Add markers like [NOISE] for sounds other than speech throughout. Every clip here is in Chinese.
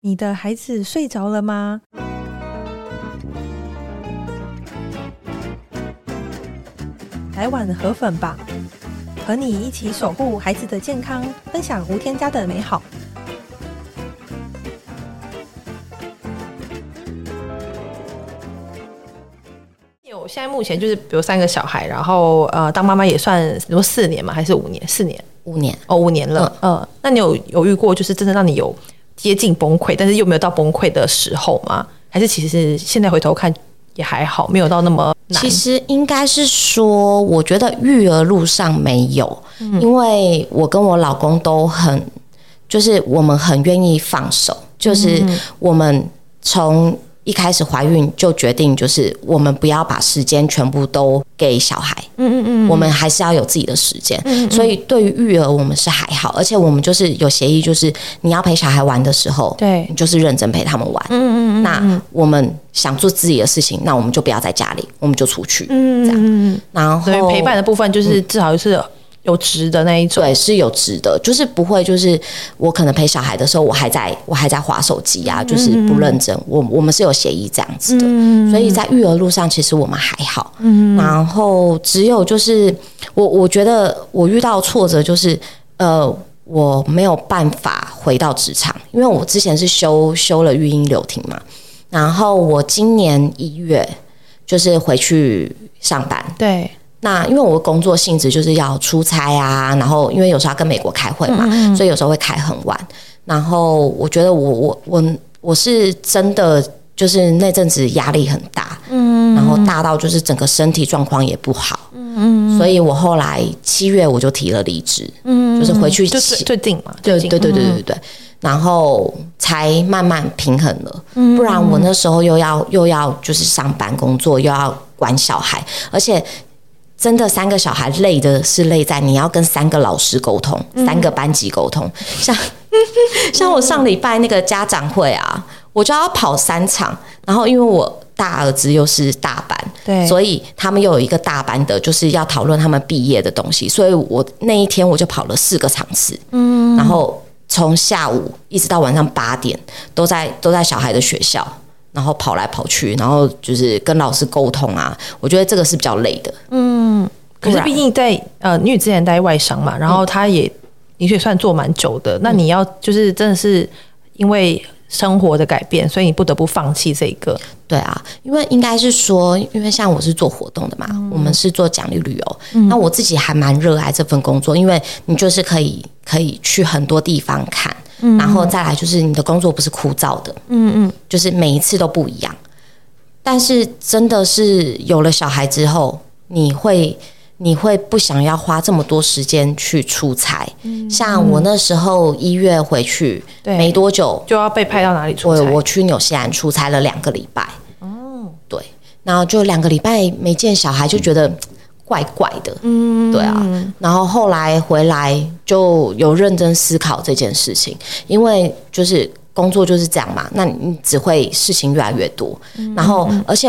你的孩子睡着了吗？来碗河粉吧，和你一起守护孩子的健康，分享无添加的美好。有现在目前就是，比如三个小孩，然后呃，当妈妈也算，比如四年嘛，还是五年？四年，五年哦，五年了。嗯、呃，那你有犹豫过，就是真的让你有？接近崩溃，但是又没有到崩溃的时候吗？还是其实现在回头看也还好，没有到那么难。其实应该是说，我觉得育儿路上没有，嗯、因为我跟我老公都很，就是我们很愿意放手，就是我们从。一开始怀孕就决定，就是我们不要把时间全部都给小孩，嗯嗯嗯，我们还是要有自己的时间。嗯嗯，所以对于育儿，我们是还好，而且我们就是有协议，就是你要陪小孩玩的时候，对，你就是认真陪他们玩。嗯嗯嗯，那我们想做自己的事情，那我们就不要在家里，我们就出去，嗯这样。然后陪伴的部分就是至少是。有值的那一种，对，是有值的，就是不会，就是我可能陪小孩的时候，我还在我还在划手机啊，就是不认真。我我们是有协议这样子的，所以在育儿路上，其实我们还好。然后只有就是我我觉得我遇到挫折就是呃我没有办法回到职场，因为我之前是休休了育婴留停嘛，然后我今年一月就是回去上班，对。那因为我的工作性质就是要出差啊，然后因为有时候要跟美国开会嘛，嗯嗯，所以有时候会开很晚。然后我觉得我我我我是真的就是那阵子压力很大，嗯，然后大到就是整个身体状况也不好，嗯，所以我后来七月我就提了离职，嗯，就是回去就是最近嘛，对对对对对对对，然后才慢慢平衡了，不然我那时候又要又要就是上班工作，又要管小孩，而且。真的三个小孩累的是累在你要跟三个老师沟通，嗯、三个班级沟通。像 [LAUGHS] 像我上礼拜那个家长会啊，我就要跑三场，然后因为我大儿子又是大班，对，所以他们又有一个大班的，就是要讨论他们毕业的东西，所以我那一天我就跑了四个场次，嗯，然后从下午一直到晚上八点，都在都在小孩的学校。然后跑来跑去，然后就是跟老师沟通啊，我觉得这个是比较累的。嗯，可是毕竟在呃，因为之前待外商嘛，然后他也的确算做蛮久的。嗯、那你要就是真的是因为生活的改变，所以你不得不放弃这个。对啊，因为应该是说，因为像我是做活动的嘛，嗯、我们是做奖励旅游，嗯、那我自己还蛮热爱这份工作，因为你就是可以可以去很多地方看。然后再来就是你的工作不是枯燥的，嗯嗯，就是每一次都不一样。但是真的是有了小孩之后，你会你会不想要花这么多时间去出差。像我那时候一月回去，没多久就要被派到哪里出差？我我去纽西兰出差了两个礼拜。哦，对，然后就两个礼拜没见小孩，就觉得。怪怪的，嗯，对啊，然后后来回来就有认真思考这件事情，因为就是工作就是这样嘛，那你只会事情越来越多，然后而且，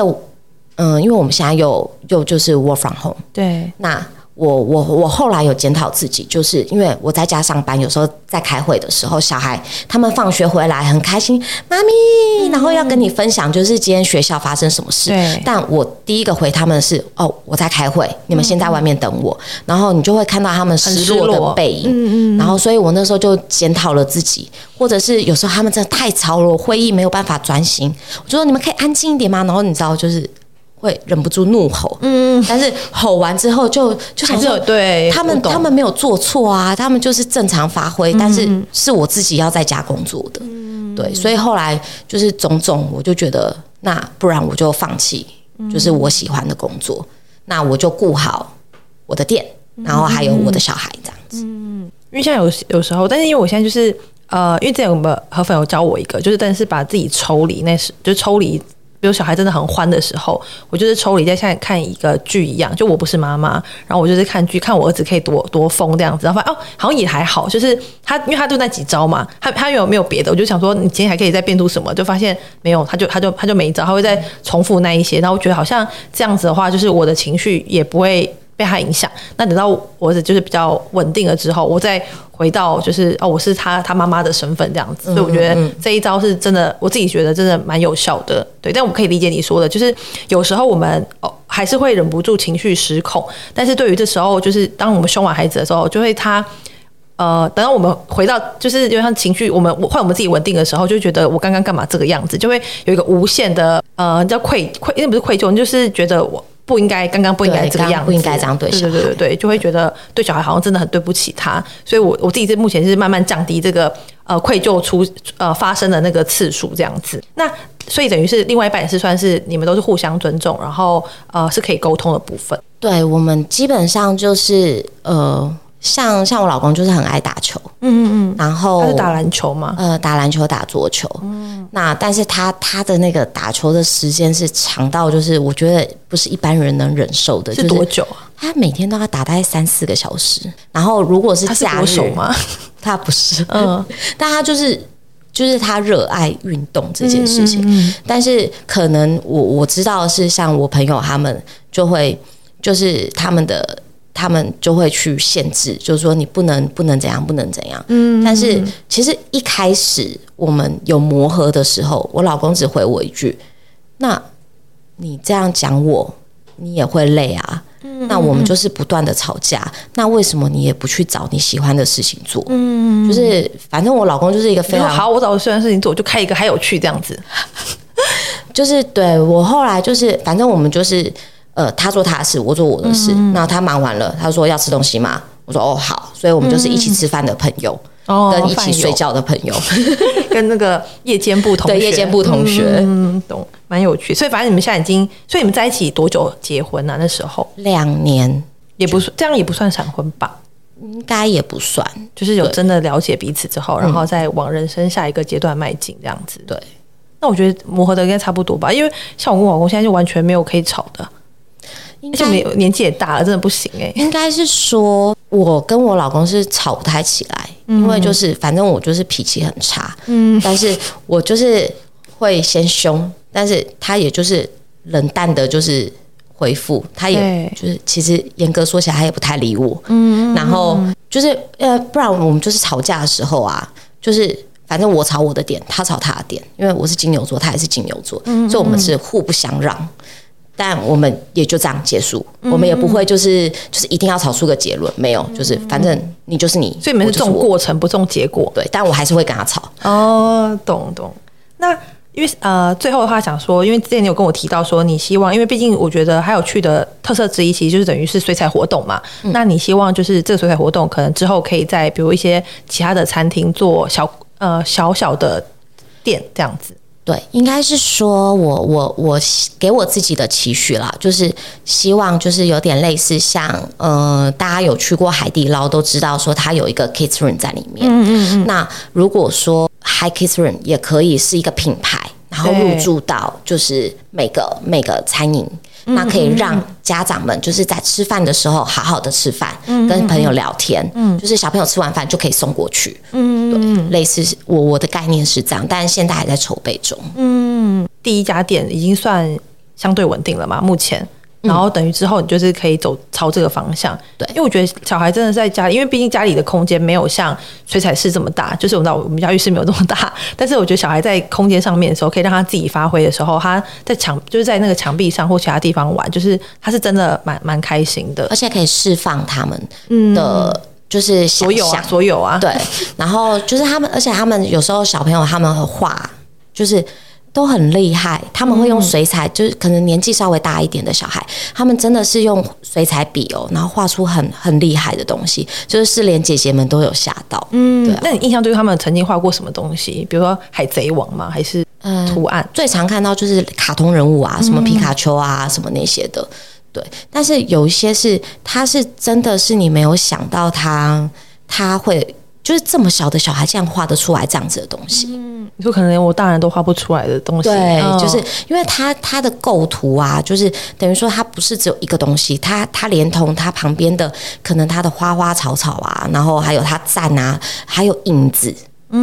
嗯，因为我们现在又又就是 work from home，对，那。我我我后来有检讨自己，就是因为我在家上班，有时候在开会的时候，小孩他们放学回来很开心，妈咪，然后要跟你分享，就是今天学校发生什么事。对。但我第一个回他们的是，哦，我在开会，你们先在外面等我。然后你就会看到他们失落的背影。嗯嗯。然后，所以我那时候就检讨了自己，或者是有时候他们真的太吵了，我会议没有办法专心，我就说你们可以安静一点吗？然后你知道就是。会忍不住怒吼，嗯，但是吼完之后就就想说，对他们他们没有做错啊，他们就是正常发挥，但是是我自己要在家工作的，嗯，对，所以后来就是种种，我就觉得那不然我就放弃，就是我喜欢的工作，那我就顾好我的店，然后还有我的小孩这样子，嗯，因为现在有有时候，但是因为我现在就是呃，因为之前我们河粉有教我一个，就是但是把自己抽离，那是就抽离。比如小孩真的很欢的时候，我就是抽离在像看一个剧一样，就我不是妈妈，然后我就是看剧，看我儿子可以多多疯这样子，然后发现哦，好像也还好，就是他因为他就那几招嘛，他他有没有别的？我就想说你今天还可以再变出什么？就发现没有，他就他就他就没招，他会再重复那一些，然后我觉得好像这样子的话，就是我的情绪也不会被他影响。那等到我儿子就是比较稳定了之后，我再回到就是哦，我是他他妈妈的身份这样子。所以我觉得这一招是真的，我自己觉得真的蛮有效的。对，但我可以理解你说的，就是有时候我们哦还是会忍不住情绪失控，但是对于这时候，就是当我们凶完孩子的时候，就会他。呃，等到我们回到就是就像情绪，我们换我们自己稳定的时候，就觉得我刚刚干嘛这个样子，就会有一个无限的呃叫愧愧，因为不是愧疚，就是觉得我不应该刚刚不应该这个样子，不应该这样对小孩，对对对对，就会觉得对小孩好像真的很对不起他，所以我我自己是目前是慢慢降低这个呃愧疚出呃发生的那个次数这样子。那所以等于是另外一半也是算是你们都是互相尊重，然后呃是可以沟通的部分。对，我们基本上就是呃。像像我老公就是很爱打球，嗯嗯嗯，然后他是打篮球吗？呃，打篮球打桌球，嗯，那但是他他的那个打球的时间是长到就是我觉得不是一般人能忍受的，是多久啊？他每天都要打大概三四个小时，然后如果是假日吗？[LAUGHS] 他不是，嗯，[LAUGHS] 但他就是就是他热爱运动这件事情，嗯嗯嗯，但是可能我我知道是像我朋友他们就会就是他们的。他们就会去限制，就是说你不能不能怎样，不能怎样。嗯，但是其实一开始我们有磨合的时候，我老公只回我一句：“那你这样讲我，你也会累啊。”嗯，那我们就是不断的吵架。那为什么你也不去找你喜欢的事情做？嗯，就是反正我老公就是一个非常好，我找我喜欢的事情做，就开一个还有趣这样子。[LAUGHS] 就是对我后来就是，反正我们就是。呃，他做他的事，我做我的事。嗯、他忙完了，他说要吃东西吗？我说哦好，所以我们就是一起吃饭的朋友，嗯、跟一起睡觉的朋友，哦、[LAUGHS] 跟那个夜间部同学，对夜间部同学，嗯，懂，蛮有趣。所以反正你们现在已经，所以你们在一起多久结婚呢、啊？那时候两年，也不算，这样也不算闪婚吧？应该也不算，就是有真的了解彼此之后，然后再往人生下一个阶段迈进，这样子。对，那我觉得磨合的应该差不多吧，因为像我跟我老公现在就完全没有可以吵的。而且没有年纪也大了，真的不行哎、欸。应该是说，我跟我老公是吵不太起来，嗯、因为就是反正我就是脾气很差，嗯，但是我就是会先凶，但是他也就是冷淡的，就是回复，他也就是其实严格说起来，他也不太理我，嗯，然后就是呃，不然我们就是吵架的时候啊，就是反正我吵我的点，他吵他的点，因为我是金牛座，他也是金牛座，嗯，所以我们是互不相让。但我们也就这样结束，嗯、我们也不会就是就是一定要吵出个结论，没有，就是反正你就是你，所以你们是重过程不重结果，对。但我还是会跟他吵。哦，懂懂。那因为呃，最后的话想说，因为之前你有跟我提到说，你希望，因为毕竟我觉得还有趣的特色之一，其实就是等于是水彩活动嘛。嗯、那你希望就是这个水彩活动，可能之后可以在比如一些其他的餐厅做小呃小小的店这样子。对，应该是说我我我给我自己的期许啦，就是希望就是有点类似像呃，大家有去过海底捞都知道说它有一个 Kids Room 在里面。嗯嗯嗯。那如果说 high Kids Room 也可以是一个品牌，然后入驻到就是每个每个餐饮。那可以让家长们就是在吃饭的时候好好的吃饭，跟朋友聊天，就是小朋友吃完饭就可以送过去，嗯，对，类似我我的概念是这样，但是现在还在筹备中，嗯，第一家店已经算相对稳定了嘛，目前。然后等于之后你就是可以走朝这个方向，对，因为我觉得小孩真的在家里，因为毕竟家里的空间没有像水彩室这么大，就是我知道我们家浴室没有这么大，但是我觉得小孩在空间上面的时候，可以让他自己发挥的时候，他在墙就是在那个墙壁上或其他地方玩，就是他是真的蛮蛮开心的，而且可以释放他们的，就是所有啊，所有啊，对，然后就是他们，而且他们有时候小朋友他们会画，就是。都很厉害，他们会用水彩，嗯、就是可能年纪稍微大一点的小孩，他们真的是用水彩笔哦，然后画出很很厉害的东西，就是连姐姐们都有吓到。嗯，对、啊。那你印象对于他们曾经画过什么东西？比如说海贼王吗？还是图案？最常看到就是卡通人物啊，什么皮卡丘啊，什么那些的。对，但是有一些是，他是真的是你没有想到他他会。就是这么小的小孩，竟然画得出来这样子的东西。嗯，你说可能连我大人都画不出来的东西。对，就是因为他他的构图啊，就是等于说他不是只有一个东西，他他连同他旁边的可能他的花花草草啊，然后还有他站啊，还有影子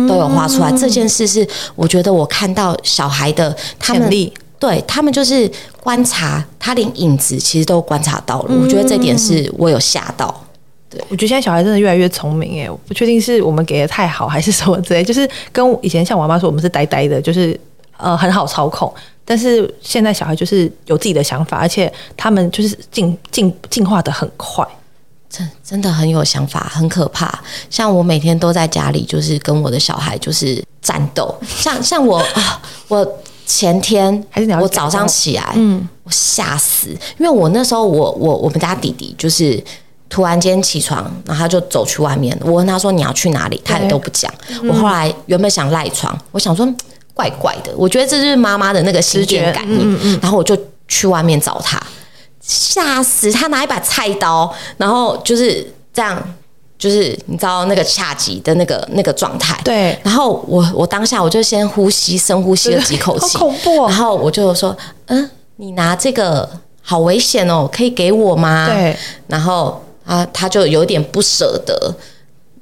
都有画出来。嗯，这件事是我觉得我看到小孩的他们对他们就是观察，他连影子其实都观察到了。嗯、我觉得这点是我有吓到。对，我觉得现在小孩真的越来越聪明哎，我不确定是我们给的太好还是什么之类，就是跟以前像我妈说我们是呆呆的，就是呃很好操控。但是现在小孩就是有自己的想法，而且他们就是进进进化的很快，真真的很有想法，很可怕。像我每天都在家里，就是跟我的小孩就是战斗。像像我啊，我前天还是我早上起来，嗯，我吓死，因为我那时候我我我们家弟弟就是突然间起床，然后他就走去外面。我问他说你要去哪里，他也都不讲。我后来原本想赖床，我想说。怪怪的，我觉得这就是妈妈的那个心电感应。嗯嗯、然后我就去外面找他，吓死他！拿一把菜刀，然后就是这样，就是你知道那个恰吉的那个那个状态。对。然后我我当下我就先呼吸，深呼吸了几口气，[LAUGHS] 好恐怖哦。然后我就说：“嗯，你拿这个好危险哦，可以给我吗？”对。然后啊，他就有点不舍得，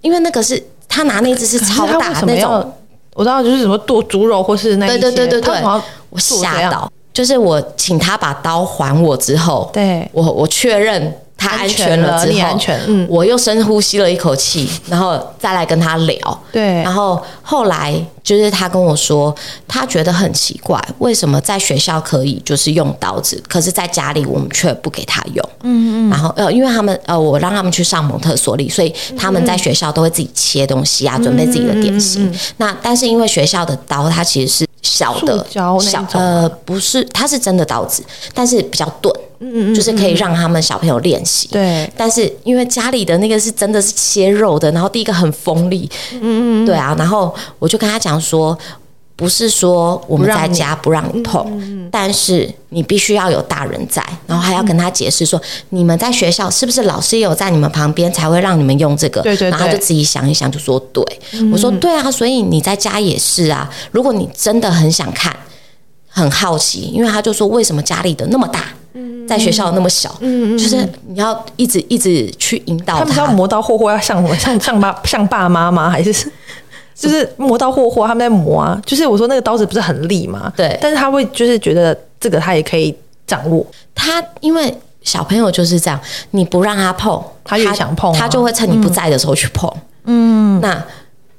因为那个是他拿那只是超大的那种。我知道就是什么剁猪肉或是那些，对对对对对，我吓到，就是我请他把刀还我之后，对，我我确认他安全了之后，安全，嗯，我又深呼吸了一口气，然后再来跟他聊，对，然后后来就是他跟我说，他觉得很奇怪，为什么在学校可以就是用刀子，可是在家里我们却不给他用，嗯嗯，然后呃，因为他们呃，我让他们去上蒙特梭利，所以他们在学校都会自己切东西啊，准备自己的点心，那但是因为学校的刀它其实是。小的小呃不是，它是真的刀子，但是比较钝，嗯嗯，就是可以让他们小朋友练习。对，但是因为家里的那个是真的是切肉的，然后第一个很锋利，嗯嗯，对啊，然后我就跟他讲说。不是说我们在家不让你碰，但是你必须要有大人在，然后还要跟他解释说，嗯、你们在学校是不是老师也有在你们旁边才会让你们用这个？对对对，然后就自己想一想，就说对。嗯、我说对啊，所以你在家也是啊。如果你真的很想看，很好奇，因为他就说为什么家里的那么大，在学校那么小，嗯、就是你要一直一直去引导他。他们要磨刀霍霍，要像什么？像像爸 [LAUGHS] 像爸妈吗？还是？[LAUGHS] 就是磨刀霍霍，他们在磨啊。就是我说那个刀子不是很利吗？对。但是他会就是觉得这个他也可以掌握。他因为小朋友就是这样，你不让他碰，他越想碰，他就会趁你不在的时候去碰。嗯。那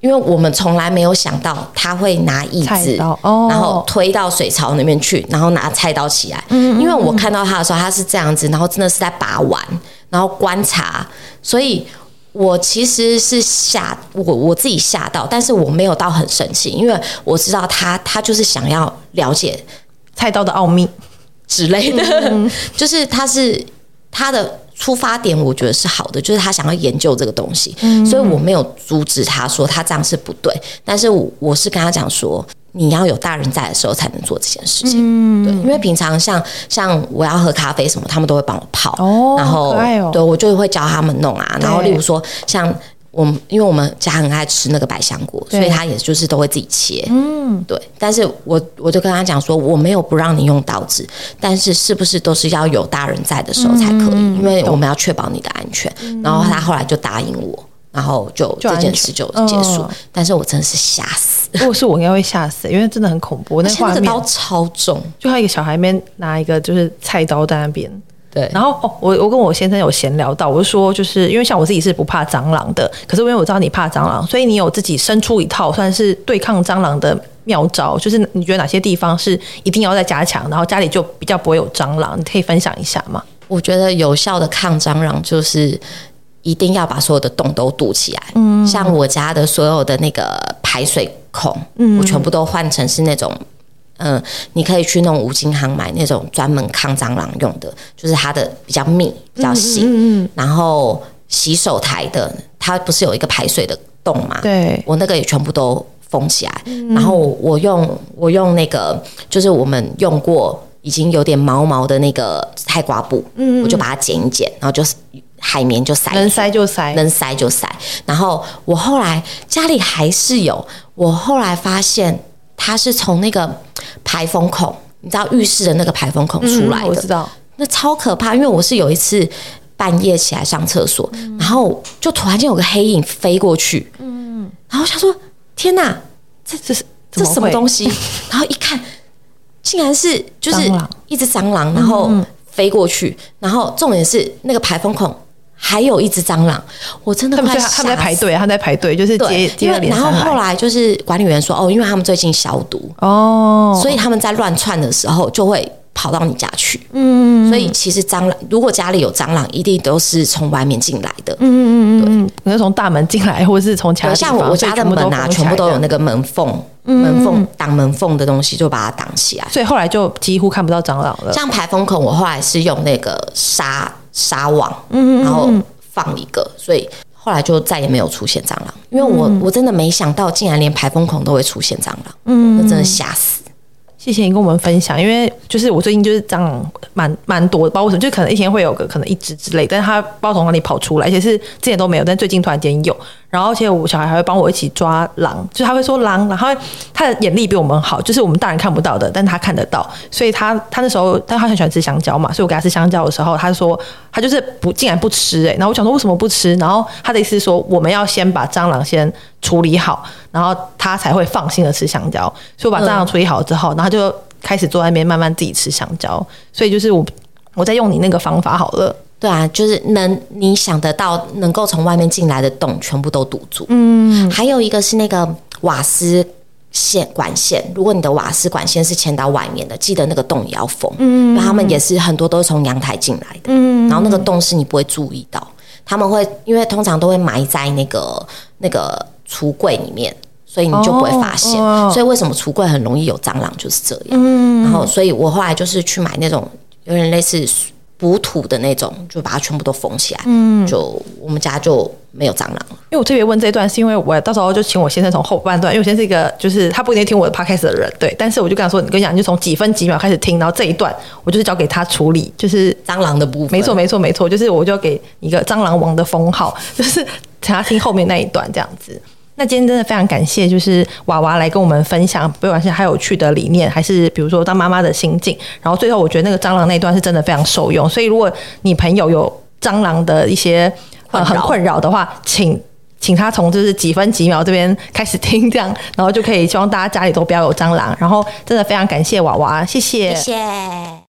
因为我们从来没有想到他会拿椅子，然后推到水槽里面去，然后拿菜刀起来。嗯。因为我看到他的时候，他是这样子，然后真的是在把玩，然后观察，所以。我其实是吓我我自己吓到，但是我没有到很生气，因为我知道他他就是想要了解菜刀的奥秘之类的，嗯、就是他是他的出发点，我觉得是好的，就是他想要研究这个东西，嗯、所以我没有阻止他说他这样是不对，但是我我是跟他讲说。你要有大人在的时候才能做这件事情，嗯、对，因为平常像像我要喝咖啡什么，他们都会帮我泡，哦、然后、哦、对我就会教他们弄啊，然后例如说像我们，因为我们家很爱吃那个百香果，所以他也就是都会自己切，嗯，对，但是我我就跟他讲说，我没有不让你用刀子，但是是不是都是要有大人在的时候才可以？嗯、因为我们要确保你的安全，嗯、然后他后来就答应我。然后就这件事就结束，但是我真的是吓死。如果是我，应该会吓死，因为真的很恐怖。那画面刀超重，就他一个小孩面拿一个就是菜刀在那边。对，然后哦，我我跟我先生有闲聊到，我就说，就是因为像我自己是不怕蟑螂的，可是因为我知道你怕蟑螂，所以你有自己生出一套算是对抗蟑螂的妙招，就是你觉得哪些地方是一定要再加强，然后家里就比较不会有蟑螂，你可以分享一下吗？我觉得有效的抗蟑螂就是。一定要把所有的洞都堵起来，嗯，像我家的所有的那个排水孔，嗯，我全部都换成是那种，嗯、呃，你可以去那种五金行买那种专门抗蟑螂用的，就是它的比较密、比较细，嗯，嗯，然后洗手台的，它不是有一个排水的洞嘛？对，我那个也全部都封起来，嗯、然后我用我用那个，就是我们用过已经有点毛毛的那个菜瓜布，嗯，我就把它剪一剪，然后就是。海绵就塞，能塞就塞，能塞就塞。然后我后来家里还是有，我后来发现它是从那个排风孔，你知道浴室的那个排风孔出来的，嗯、我知道。那超可怕，因为我是有一次半夜起来上厕所，嗯、然后就突然间有个黑影飞过去，嗯，然后我想说天哪，这这是这什么东西？[LAUGHS] 然后一看。竟然是就是一只蟑螂，然后飞过去，然后重点是那个排风孔还有一只蟑螂，我真的快吓死。他们在排队，他们在排队，就是接接了。然后后来就是管理员说，哦，因为他们最近消毒哦，所以他们在乱窜的时候就会。跑到你家去，嗯，所以其实蟑螂，如果家里有蟑螂，一定都是从外面进来的，嗯嗯嗯，对，可能从大门进来，或者是从其他地方，像我家的门啊，全部都有那个门缝，门缝挡门缝的东西，就把它挡起来，所以后来就几乎看不到蟑螂了。像排风孔，我后来是用那个纱纱网，嗯，然后放一个，所以后来就再也没有出现蟑螂，因为我我真的没想到，竟然连排风孔都会出现蟑螂，嗯，我真的吓死。谢谢你跟我们分享，因为就是我最近就是蟑螂蛮蛮多的，不知道为什么，就可能一天会有个可能一只之类，但是它不知道从哪里跑出来，而且是之前都没有，但最近突然间有。然后，而且我小孩还会帮我一起抓狼，就是他会说狼，然后他的眼力比我们好，就是我们大人看不到的，但他看得到，所以他他那时候，但他很喜欢吃香蕉嘛，所以我给他吃香蕉的时候，他说他就是不竟然不吃诶、欸，然后我想说为什么不吃？然后他的意思是说我们要先把蟑螂先处理好，然后他才会放心的吃香蕉。所以我把蟑螂处理好之后，然后他就开始坐在那边慢慢自己吃香蕉。所以就是我我在用你那个方法好了。对啊，就是能你想得到能够从外面进来的洞，全部都堵住。嗯，还有一个是那个瓦斯线管线，如果你的瓦斯管线是牵到外面的，记得那个洞也要封。嗯，他们也是很多都是从阳台进来的。嗯，然后那个洞是你不会注意到，他们会因为通常都会埋在那个那个橱柜里面，所以你就不会发现。所以为什么橱柜很容易有蟑螂就是这样。嗯，然后所以我后来就是去买那种有点类似。补土的那种，就把它全部都封起来。嗯，就我们家就没有蟑螂了。因为我特别问这一段，是因为我到时候就请我先生从后半段，因为我先生是一个就是他不一定听我的 podcast 的人，对。但是我就跟他说，你跟你讲，你就从几分几秒开始听，然后这一段我就是交给他处理，就是蟑螂的部分。没错，没错，没错，就是我就给一个蟑螂王的封号，就是请他听后面那一段这样子。那今天真的非常感谢，就是娃娃来跟我们分享，不管是还有趣的理念，还是比如说当妈妈的心境。然后最后，我觉得那个蟑螂那一段是真的非常受用。所以，如果你朋友有蟑螂的一些呃很困扰的话，请请他从就是几分几秒这边开始听，这样，然后就可以希望大家家里都不要有蟑螂。然后，真的非常感谢娃娃，谢谢，谢谢。